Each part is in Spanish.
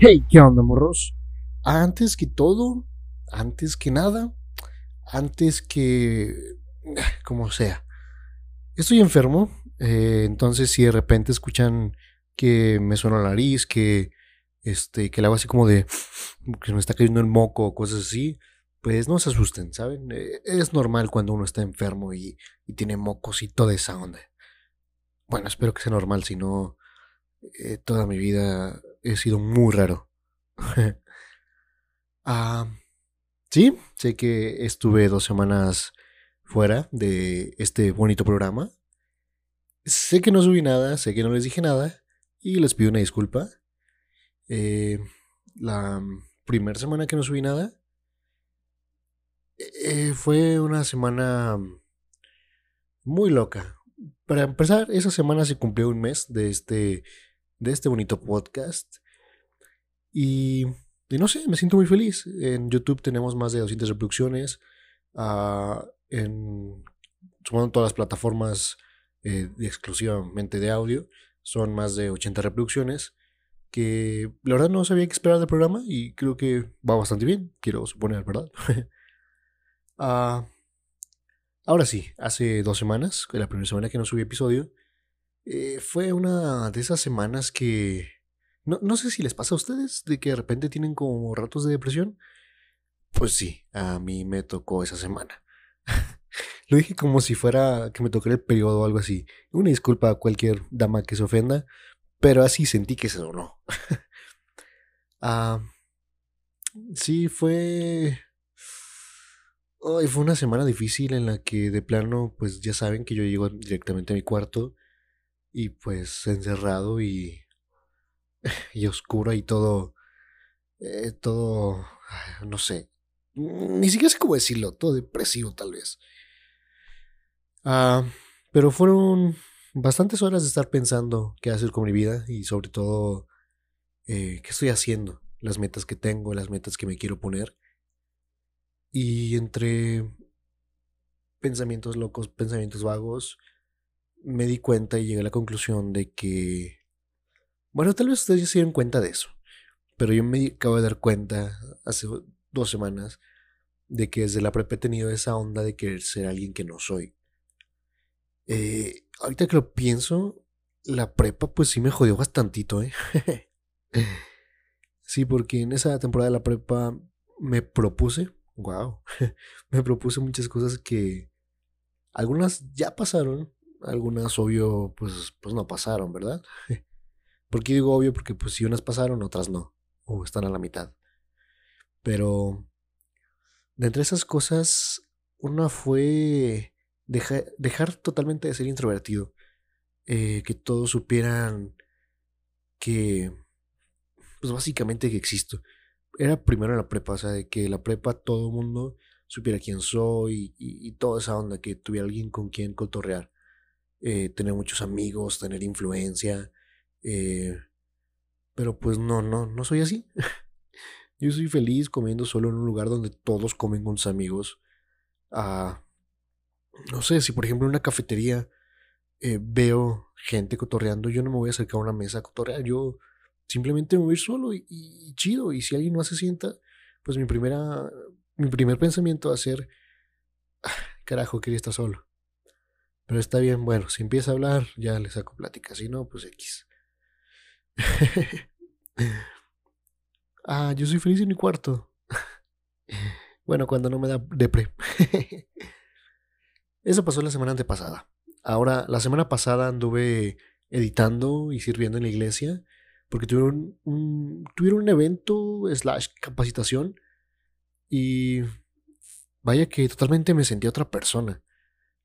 Hey, ¿qué onda, morros? Antes que todo, antes que nada, antes que... como sea. Estoy enfermo, eh, entonces si de repente escuchan que me suena la nariz, que, este, que le hago así como de... que me está cayendo el moco o cosas así, pues no se asusten, ¿saben? Eh, es normal cuando uno está enfermo y, y, tiene mocos y toda esa onda. Bueno, espero que sea normal, si no, eh, toda mi vida he sido muy raro. ah, sí, sé que estuve dos semanas fuera de este bonito programa. Sé que no subí nada, sé que no les dije nada y les pido una disculpa. Eh, la primera semana que no subí nada eh, fue una semana muy loca. Para empezar, esa semana se cumplió un mes de este, de este bonito podcast. Y, no sé, me siento muy feliz. En YouTube tenemos más de 200 reproducciones. Uh, en, sumando todas las plataformas eh, exclusivamente de audio, son más de 80 reproducciones. Que la verdad no sabía qué esperar del programa y creo que va bastante bien, quiero suponer, ¿verdad? uh, ahora sí, hace dos semanas, la primera semana que no subí episodio, eh, fue una de esas semanas que no, no, sé si les pasa a ustedes de que de repente tienen como ratos de depresión. Pues sí, a mí me tocó esa semana. Lo dije como si fuera que me tocara el periodo o algo así. Una disculpa a cualquier dama que se ofenda, pero así sentí que se sonó. ah, sí, fue... Fue una semana difícil en la que de plano, pues ya saben que yo llego directamente a mi cuarto y pues encerrado y y oscuro y todo, eh, todo, no sé, ni siquiera sé cómo decirlo, todo depresivo tal vez. Ah, pero fueron bastantes horas de estar pensando qué hacer con mi vida y sobre todo eh, qué estoy haciendo, las metas que tengo, las metas que me quiero poner. Y entre pensamientos locos, pensamientos vagos, me di cuenta y llegué a la conclusión de que bueno, tal vez ustedes ya se dieron cuenta de eso, pero yo me acabo de dar cuenta hace dos semanas de que desde la prepa he tenido esa onda de querer ser alguien que no soy. Eh, ahorita que lo pienso, la prepa pues sí me jodió bastantito, ¿eh? sí, porque en esa temporada de la prepa me propuse, wow, me propuse muchas cosas que algunas ya pasaron, algunas obvio pues, pues no pasaron, ¿verdad? ¿Por qué digo obvio? Porque pues si unas pasaron, otras no. O están a la mitad. Pero de entre esas cosas, una fue dejar totalmente de ser introvertido. Eh, que todos supieran que, pues básicamente que existo. Era primero en la prepa, o sea, de que la prepa todo el mundo supiera quién soy y, toda esa onda, que tuviera alguien con quien cotorrear. Eh, tener muchos amigos, tener influencia, eh, pero pues no, no, no soy así. Yo soy feliz comiendo solo en un lugar donde todos comen con sus amigos. Ah, no sé, si por ejemplo en una cafetería eh, veo gente cotorreando, yo no me voy a acercar a una mesa a cotorrear. Yo simplemente me voy solo y, chido. Y si alguien no se sienta, pues mi primera, mi primer pensamiento va a ser, ah, carajo, quería estar solo. Pero está bien, bueno, si empieza a hablar, ya le saco plática. Si no, pues X. ah, yo soy feliz en mi cuarto. bueno, cuando no me da depre. Eso pasó la semana antepasada. Ahora, la semana pasada anduve editando y sirviendo en la iglesia porque tuvieron un, tuvieron un evento slash capacitación y vaya que totalmente me sentí otra persona.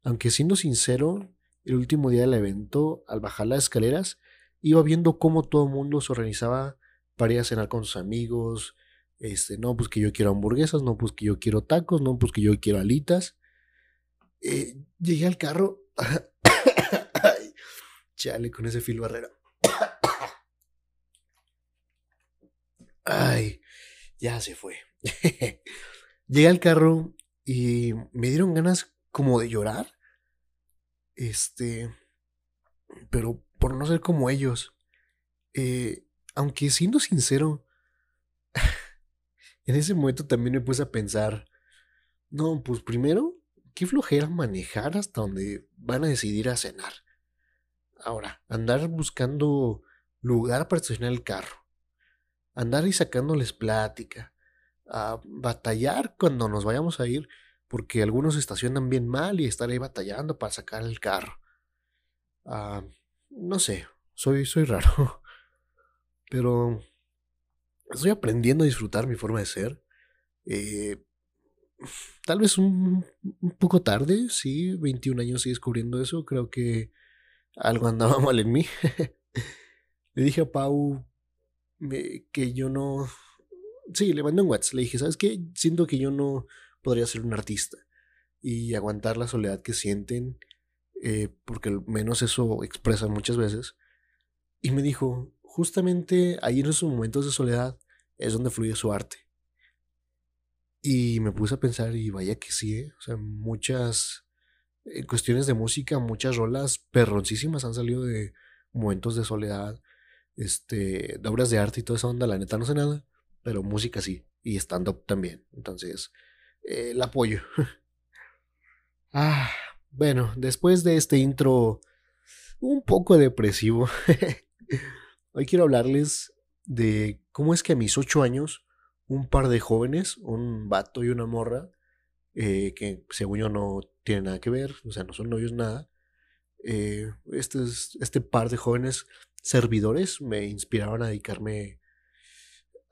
Aunque siendo sincero, el último día del evento, al bajar las escaleras, iba viendo cómo todo el mundo se organizaba para ir a cenar con sus amigos. Este, no, pues que yo quiero hamburguesas, no, pues que yo quiero tacos, no, pues que yo quiero alitas. Eh, llegué al carro. chale, con ese fil barrera. Ay, ya se fue. llegué al carro y me dieron ganas como de llorar. Este, pero por no ser como ellos. Eh, aunque siendo sincero, en ese momento también me puse a pensar, no, pues primero, qué flojera manejar hasta donde van a decidir a cenar. Ahora, andar buscando lugar para estacionar el carro, andar y sacándoles plática, a batallar cuando nos vayamos a ir, porque algunos estacionan bien mal y estar ahí batallando para sacar el carro. Ah, no sé, soy, soy raro. Pero estoy aprendiendo a disfrutar mi forma de ser. Eh, tal vez un, poco tarde, sí, 21 años y descubriendo eso. Creo que algo andaba mal en mí. le dije a Pau que yo no. Sí, le mandé un WhatsApp. Le dije, ¿sabes qué? Siento que yo no podría ser un artista y aguantar la soledad que sienten, eh, porque al menos eso expresan muchas veces. Y me dijo, justamente ahí en esos momentos de soledad es donde fluye su arte. Y me puse a pensar, y vaya que sí, ¿eh? o sea, muchas en cuestiones de música, muchas rolas perroncísimas han salido de momentos de soledad, este, de obras de arte y toda esa onda. La neta no sé nada, pero música sí, y stand-up también. Entonces, eh, el apoyo. ah, bueno, después de este intro un poco depresivo, hoy quiero hablarles de cómo es que a mis ocho años un par de jóvenes, un vato y una morra, eh, que según yo no tienen nada que ver, o sea, no son novios nada. Este, este par de jóvenes servidores me inspiraron a dedicarme,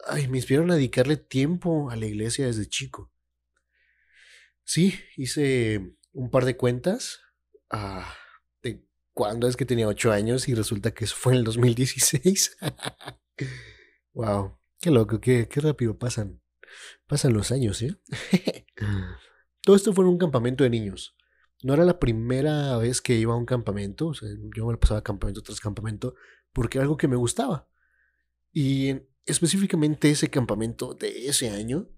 ay, me inspiraron a dedicarle tiempo a la iglesia desde chico. Sí, hice un par de cuentas ah, de cuándo es que tenía ocho años y resulta que eso fue en el 2016. wow, qué loco, qué, qué rápido pasan, pasan los años, ¿eh? Todo esto fue en un campamento de niños. No era la primera vez que iba a un campamento, o sea, yo me pasaba campamento tras campamento porque era algo que me gustaba. Y específicamente ese campamento de ese año,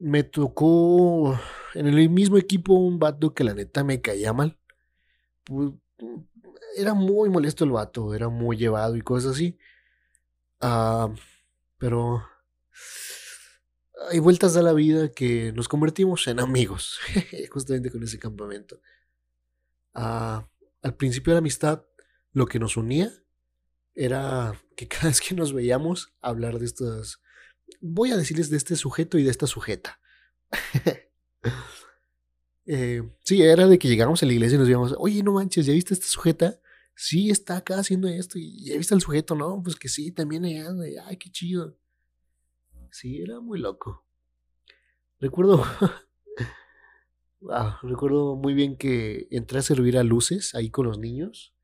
me tocó en el mismo equipo un vato que la neta me caía mal. Pues, era muy molesto el vato, era muy llevado y cosas así. Ah, pero hay vueltas a la vida que nos convertimos en amigos, justamente con ese campamento. Ah, al principio de la amistad, lo que nos unía era que cada vez que nos veíamos, hablar de estas... Voy a decirles de este sujeto y de esta sujeta. Eh, sí, era de que llegamos a la iglesia y nos decíamos, oye, no manches, ¿ya viste a esta sujeta? Sí, está acá haciendo esto. ¿Y ya viste al sujeto? No, pues que sí, también allá. Ay, qué chido. Sí, era muy loco. Recuerdo. recuerdo muy bien que entré a servir a luces ahí con los niños.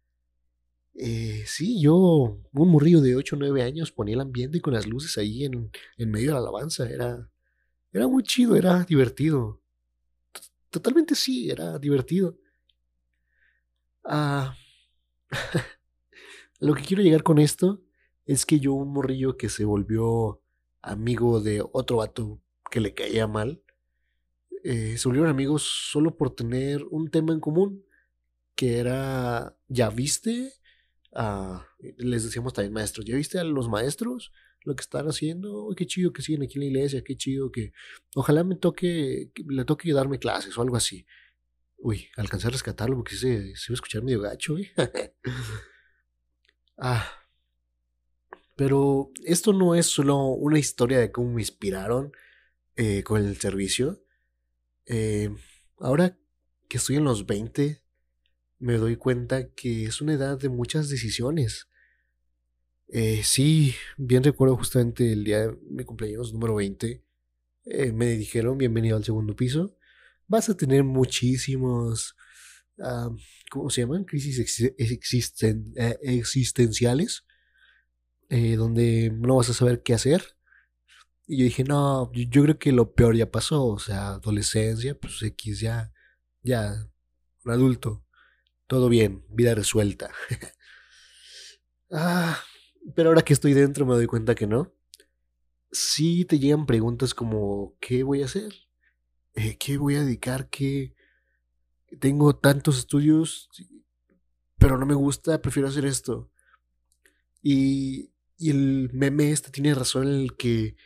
Eh, sí, yo, un morrillo de 8 o 9 años, ponía el ambiente con las luces ahí en, en medio de la alabanza. Era, era muy chido, era divertido. Totalmente sí, era divertido. Ah, lo que quiero llegar con esto es que yo, un morrillo que se volvió amigo de otro vato que le caía mal, eh, se volvieron amigos solo por tener un tema en común, que era, ¿ya viste? Ah, les decíamos también maestros, ¿ya viste a los maestros? Lo que están haciendo, qué chido que siguen aquí en la iglesia, qué chido que ojalá me toque, le toque darme clases o algo así. Uy, alcancé a rescatarlo porque se, se iba a escuchar medio gacho, ah, pero esto no es solo una historia de cómo me inspiraron eh, con el servicio. Eh, ahora que estoy en los 20, me doy cuenta que es una edad de muchas decisiones. Eh, sí, bien recuerdo justamente el día de mi cumpleaños número 20. me dijeron bienvenido al segundo piso. Vas a tener muchísimos, ah, ¿cómo se llaman? Crisis existenciales eh, donde no vas a saber qué hacer. Y yo dije, no, yo, creo que lo peor ya pasó, o sea, adolescencia, pues X ya, ya, un adulto, todo bien, vida resuelta. ah, pero ahora que estoy dentro me doy cuenta que no. Sí te llegan preguntas como, ¿qué voy a hacer? Eh, ¿Qué voy a dedicar? ¿Qué? Tengo tantos estudios, pero no me gusta, prefiero hacer esto. Y y el meme este tiene razón en el que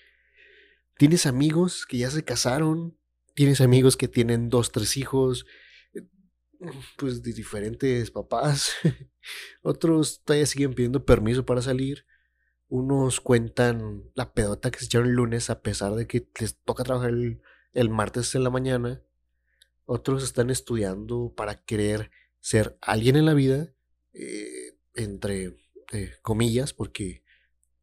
tienes amigos que ya se casaron, tienes amigos que tienen dos, tres hijos, pues de diferentes papás. Otros todavía siguen pidiendo permiso para salir. Unos cuentan la pedota que se echaron el lunes a pesar de que les toca trabajar el, martes en la mañana. Otros están estudiando para querer ser alguien en la vida, eh, entre eh, comillas, porque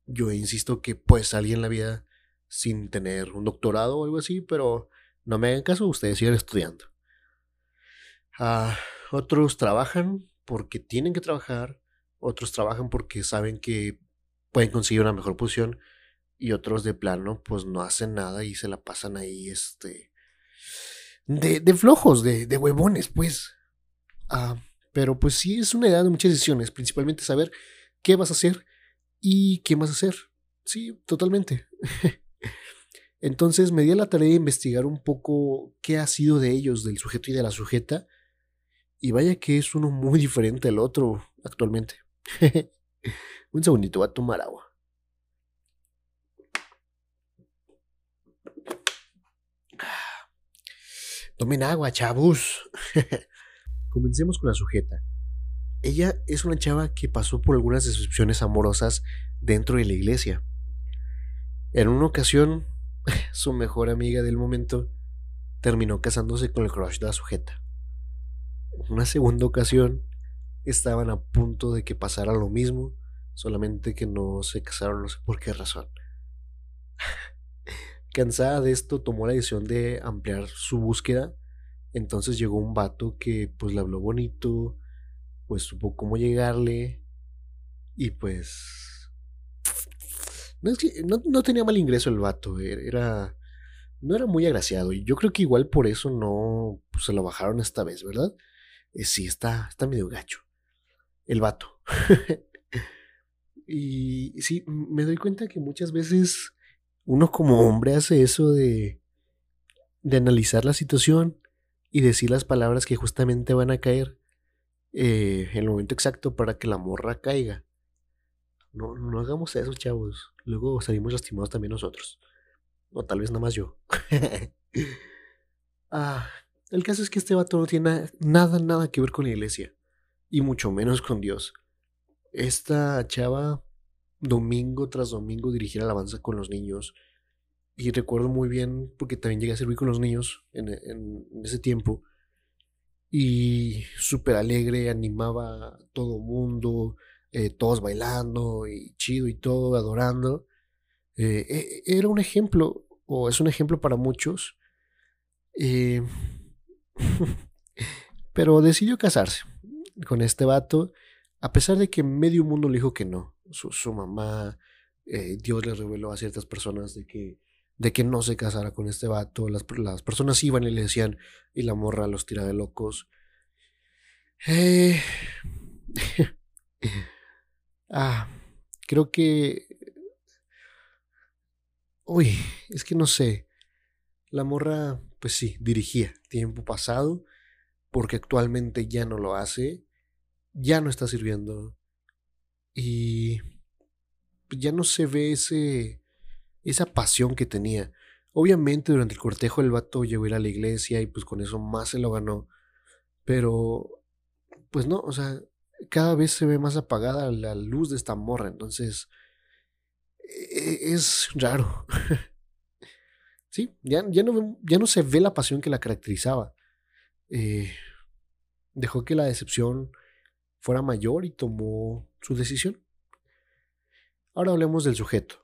yo insisto que pues alguien en la vida sin tener un doctorado o algo así, pero no me hagan caso, ustedes siguen estudiando. Ah, otros trabajan porque tienen que trabajar, otros trabajan porque saben que pueden conseguir una mejor posición y otros de plano pues no hacen nada y se la pasan ahí este de, de flojos, de, de, huevones pues. Ah, pero pues sí es una edad de muchas decisiones, principalmente saber qué vas a hacer y qué vas a hacer. Sí, totalmente. Entonces me di a la tarea de investigar un poco qué ha sido de ellos, del sujeto y de la sujeta. Y vaya que es uno muy diferente al otro actualmente. un segundito, voy a tomar agua. Tomen agua, chavos. Comencemos con la sujeta. Ella es una chava que pasó por algunas decepciones amorosas dentro de la iglesia. En una ocasión su mejor amiga del momento, terminó casándose con el crush de la sujeta. Una segunda ocasión, estaban a punto de que pasara lo mismo, solamente que no se casaron, no sé por qué razón. Cansada de esto, tomó la decisión de ampliar su búsqueda. Entonces llegó un vato que pues le habló bonito, pues supo cómo llegarle y pues no, es que, no, tenía mal ingreso el vato, e, era. No era muy agraciado. Y yo creo que igual por eso no pues, se lo bajaron esta vez, ¿verdad? Eh, sí, está, está medio gacho. El vato. y sí, me doy cuenta que muchas veces uno como hombre hace eso de, de analizar la situación y decir las palabras que justamente van a caer eh, en el momento exacto para que la morra caiga. No, no hagamos eso, chavos. Luego salimos lastimados también nosotros. O tal vez nada más yo. ah, el caso es que este vato no tiene nada, nada que ver con la iglesia. Y mucho menos con Dios. Esta chava, domingo tras domingo, dirigía alabanza con los niños. Y recuerdo muy bien, porque también llegué a servir con los niños en, ese tiempo. Y súper alegre, animaba a todo mundo eh, todos bailando y chido y todo, adorando. Eh, e, era un ejemplo, o es un ejemplo para muchos. Eh, pero decidió casarse con este vato, a pesar de que medio mundo le dijo que no. Su, mamá, Dios le reveló a ciertas personas de que, de que no se casara con este vato. Las, las personas iban y le decían, y la morra los tira de locos. Eh. Ah, creo que... Uy, es que no sé. La morra, pues sí, dirigía tiempo pasado, porque actualmente ya no lo hace, ya no está sirviendo. Y ya no se ve ese, esa pasión que tenía. Obviamente durante el cortejo el vato llegó a ir a la iglesia y pues con eso más se lo ganó. Pero, pues no, o sea, cada vez se ve más apagada la luz de esta morra, entonces e-, es raro. sí, ya, ya, no, ya no se ve la pasión que la caracterizaba. Eh, dejó que la decepción fuera mayor y tomó su decisión. Ahora hablemos del sujeto.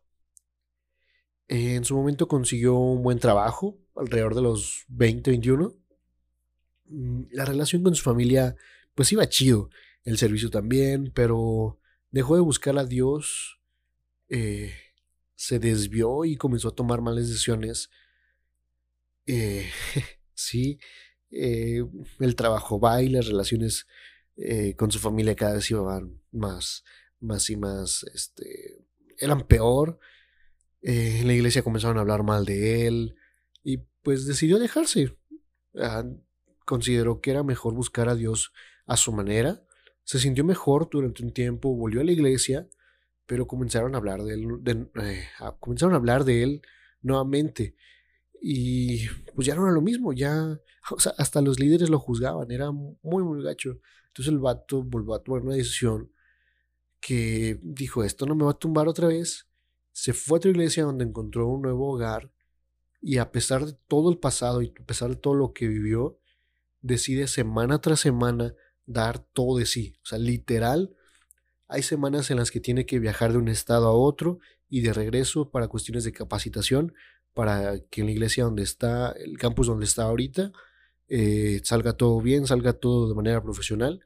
en su momento consiguió un buen trabajo, alrededor de los 20, 21. Mm, la relación con su familia pues iba chido el servicio también, pero dejó de buscar a Dios, eh, se desvió y comenzó a tomar malas decisiones. Eh, sí, eh, el trabajo va y las relaciones con su familia cada vez iban más, más y más, este, eran peor. en la iglesia comenzaron a hablar mal de él y pues decidió dejarse. Ah, consideró que era mejor buscar a Dios a su manera se sintió mejor durante un tiempo, volvió a la iglesia pero comenzaron a hablar de él, eh, comenzaron a hablar de él nuevamente. Y pues ya no era lo mismo, ya, o sea, hasta los líderes lo juzgaban, era muy, muy gacho. Entonces el vato volvió a tomar una decisión que dijo, esto no me va a tumbar otra vez. Se fue a otra iglesia donde encontró un nuevo hogar y a pesar de todo el pasado y a pesar de todo lo que vivió, decide semana tras semana dar todo de sí. O sea, literal, hay semanas en las que tiene que viajar de un estado a otro y de regreso para cuestiones de capacitación, para que en la iglesia donde está, el campus donde está ahorita, eh, salga todo bien, salga todo de manera profesional.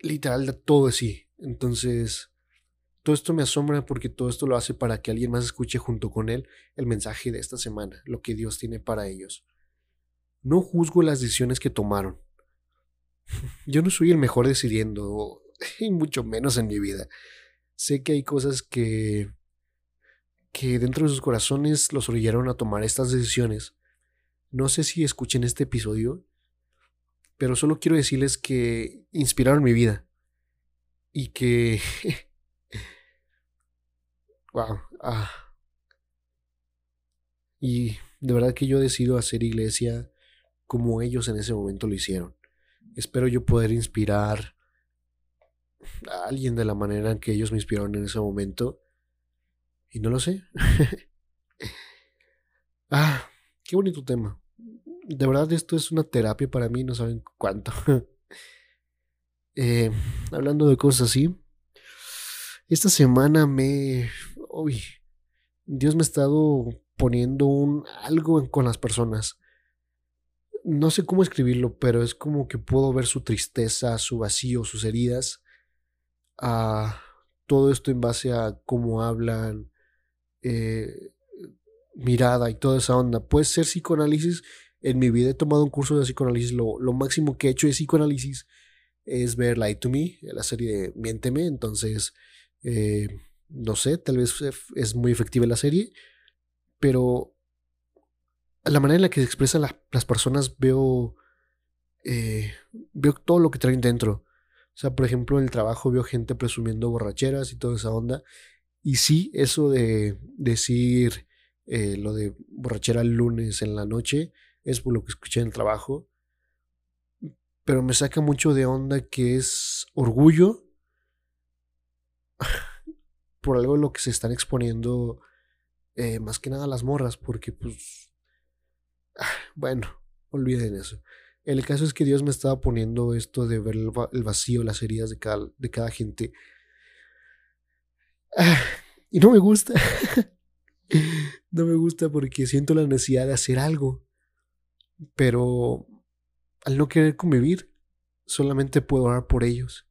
Literal, todo de sí. Entonces, todo esto me asombra porque todo esto lo hace para que alguien más escuche junto con él el mensaje de esta semana, lo que Dios tiene para ellos. No juzgo las decisiones que tomaron. Yo no soy el mejor decidiendo, y mucho menos en mi vida. Sé que hay cosas que que dentro de sus corazones los orillaron a tomar estas decisiones. No sé si escuchen este episodio, pero solo quiero decirles que inspiraron mi vida y que wow, ah. y de verdad que yo decido hacer iglesia como ellos en ese momento lo hicieron. Espero yo poder inspirar a alguien de la manera en que ellos me inspiraron en ese momento. Y no lo sé. ah, qué bonito tema. De verdad esto es una terapia para mí, no saben cuánto. eh, hablando de cosas así, esta semana me... Uy, Dios me ha estado poniendo un algo con las personas no sé cómo escribirlo, pero es como que puedo ver su tristeza, su vacío, sus heridas. a todo esto en base a cómo hablan, eh, mirada y toda esa onda. Puede ser psicoanálisis. En mi vida he tomado un curso de psicoanálisis. Lo, lo máximo que he hecho de psicoanálisis es ver Lie to Me, la serie de Miénteme. Entonces, eh, no sé, tal vez es muy efectiva la serie. Pero la manera en la que se expresan las personas veo, eh, veo todo lo que traen dentro. O sea, por ejemplo, en el trabajo veo gente presumiendo borracheras y toda esa onda. Y sí, eso de decir eh, lo de borrachera el lunes en la noche es por lo que escuché en el trabajo. Pero me saca mucho de onda que es orgullo por algo en lo que se están exponiendo eh, más que nada las morras, porque pues bueno, olviden eso. El caso es que Dios me estaba poniendo esto de ver el vacío, las heridas de cada, de cada gente. Y no me gusta. no me gusta porque siento la necesidad de hacer algo. Pero al no querer convivir, solamente puedo orar por ellos.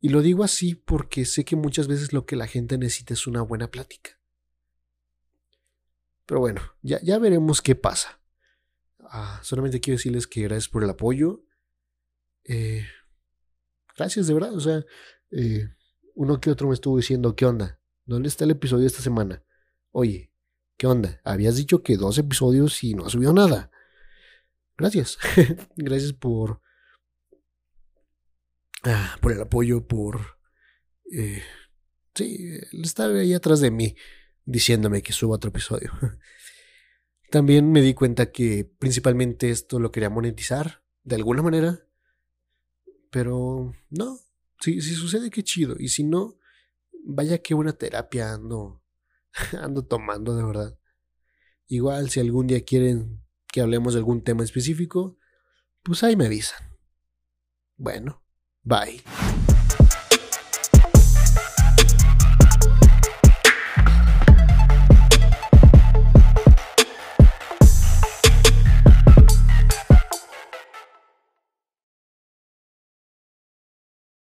Y lo digo así porque sé que muchas veces lo que la gente necesita es una buena plática. Pero bueno, ya, ya veremos qué pasa. Ah, solamente quiero decirles que gracias por el apoyo. Eh, gracias de verdad. O sea, eh, uno que otro me estuvo diciendo, ¿qué onda? ¿Dónde está el episodio esta semana? Oye, ¿qué onda? Habías dicho que dos episodios y no ha subido nada. Gracias. gracias por... Ah, por el apoyo, por... Eh, sí, estar ahí atrás de mí diciéndome que suba otro episodio. También me di cuenta que principalmente esto lo quería monetizar de alguna manera. Pero no, si, si sucede, qué chido. Y si no, vaya que una terapia ando, ando tomando de verdad. Igual, si algún día quieren que hablemos de algún tema específico, pues ahí me avisan. Bueno, bye.